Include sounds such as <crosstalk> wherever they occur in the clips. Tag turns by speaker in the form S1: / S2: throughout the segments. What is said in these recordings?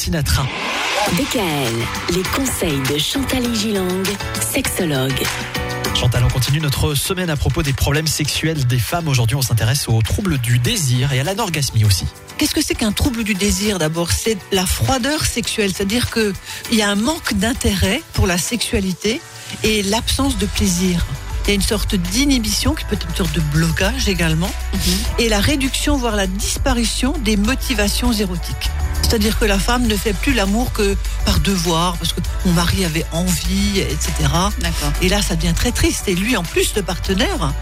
S1: Sinatra.
S2: DKL, les conseils de Chantal Gilang, sexologue.
S1: Chantal, on continue notre semaine à propos des problèmes sexuels des femmes. Aujourd'hui, on s'intéresse aux troubles du désir et à l'anorgasmie aussi.
S3: Qu'est-ce que c'est qu'un trouble du désir d'abord? C'est la froideur sexuelle, c'est-à-dire qu'il y a un manque d'intérêt pour la sexualité et l'absence de plaisir. Il y a une sorte d'inhibition qui peut être une sorte de blocage également, et la réduction, voire la disparition des motivations érotiques. C'est-à-dire que la femme ne fait plus l'amour que par devoir, parce que mon mari avait envie, etc. Et là, ça devient très triste. Et lui, en plus, le partenaire,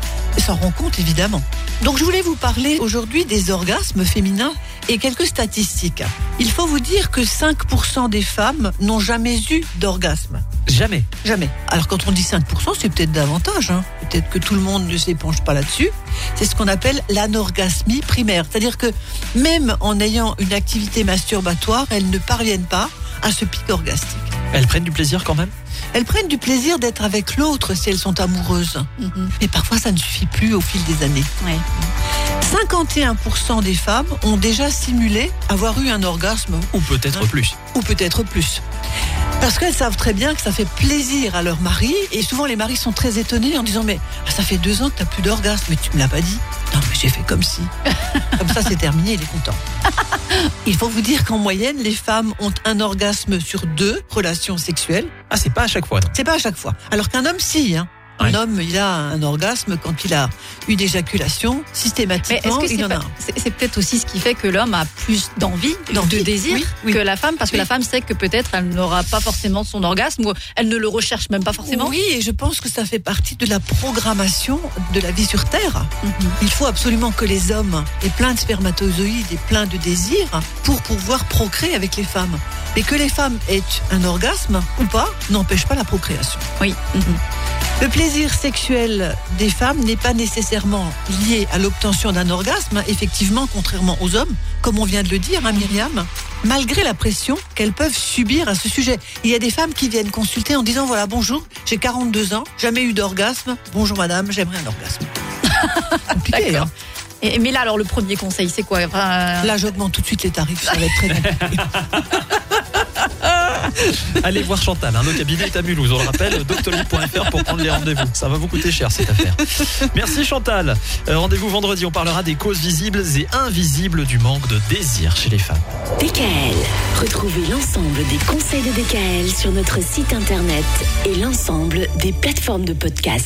S3: s'en rend compte évidemment. Donc, je voulais vous parler aujourd'hui des orgasmes féminins et quelques statistiques. Il faut vous dire que 5% des femmes n'ont jamais eu d'orgasme.
S1: Jamais.
S3: Jamais. Alors quand on dit 5%, c'est peut-être davantage. hein. Peut-être que tout le monde ne s'éponge pas là-dessus. C'est ce qu'on appelle l'anorgasmie primaire. C'est-à-dire que même en ayant une activité masturbatoire, elles ne parviennent pas à ce pic orgastique.
S1: Elles prennent du plaisir quand même?
S3: Elles prennent du plaisir d'être avec l'autre si elles sont amoureuses.
S4: Mhm.
S3: Mais parfois, ça ne suffit plus au fil des années.
S4: Ouais.
S3: 51% des femmes ont déjà simulé avoir eu un orgasme,
S1: Ou peut-être plus.
S3: ou peut-être plus. Parce qu'elles savent très bien que ça fait plaisir à leur mari, et souvent les maris sont très étonnés en disant Mais ah, ça fait deux ans que tu n'as plus d'orgasme, mais tu me l'as pas dit. Non, mais j'ai fait comme si. <laughs> comme ça, c'est terminé, il est content. Il faut vous dire qu'en moyenne, les femmes ont un orgasme sur deux relations sexuelles.
S1: Ah, c'est pas à chaque fois.
S3: C'est pas à chaque fois. Alors qu'un homme, si. Hein. Un homme, il a un orgasme quand il a une éjaculation.
S4: Mais
S3: Systématiquement,
S4: est-ce que
S3: il
S4: c'est
S3: en a
S4: c'est peut-être aussi ce qui fait que l'homme a plus d'envie, de désir
S3: oui, oui.
S4: que la femme, parce que
S3: Oui.
S4: la femme sait que peut-être elle n'aura pas forcément son orgasme ou elle ne le recherche même pas forcément.
S3: Oui, et je pense que ça fait partie de la programmation de la vie sur Terre.
S4: Mhm.
S3: Il faut absolument que les hommes aient plein de spermatozoïdes et plein de désirs pour pouvoir procréer avec les femmes. Mais que les femmes aient un orgasme ou pas n'empêche pas la procréation.
S4: Oui. Mhm.
S3: Le plaisir sexuel des femmes n'est pas nécessairement lié à l'obtention d'un orgasme, effectivement, contrairement aux hommes, comme on vient de le dire, hein, Myriam, malgré la pression qu'elles peuvent subir à ce sujet. Il y a des femmes qui viennent consulter en disant, voilà, bonjour, j'ai 42 ans, jamais eu d'orgasme, bonjour madame, j'aimerais un orgasme. <laughs> Compliqué, hein.
S4: Et, mais là, alors le premier conseil, c'est quoi? Enfin, euh,
S3: Là, j'augmente tout de suite les tarifs, ça va être très compliqué. <laughs> <laughs>
S1: Allez voir Chantal, hein, le cabinet est à Mulhouse, on le rappelle, doctolib.fr pour prendre les rendez-vous. Ça va vous coûter cher cette affaire. Merci Chantal. Euh, rendez-vous vendredi, on parlera des causes visibles et invisibles du manque de désir chez les femmes.
S2: DKL, retrouvez l'ensemble des conseils de DKL sur notre site internet et l'ensemble des plateformes de podcast.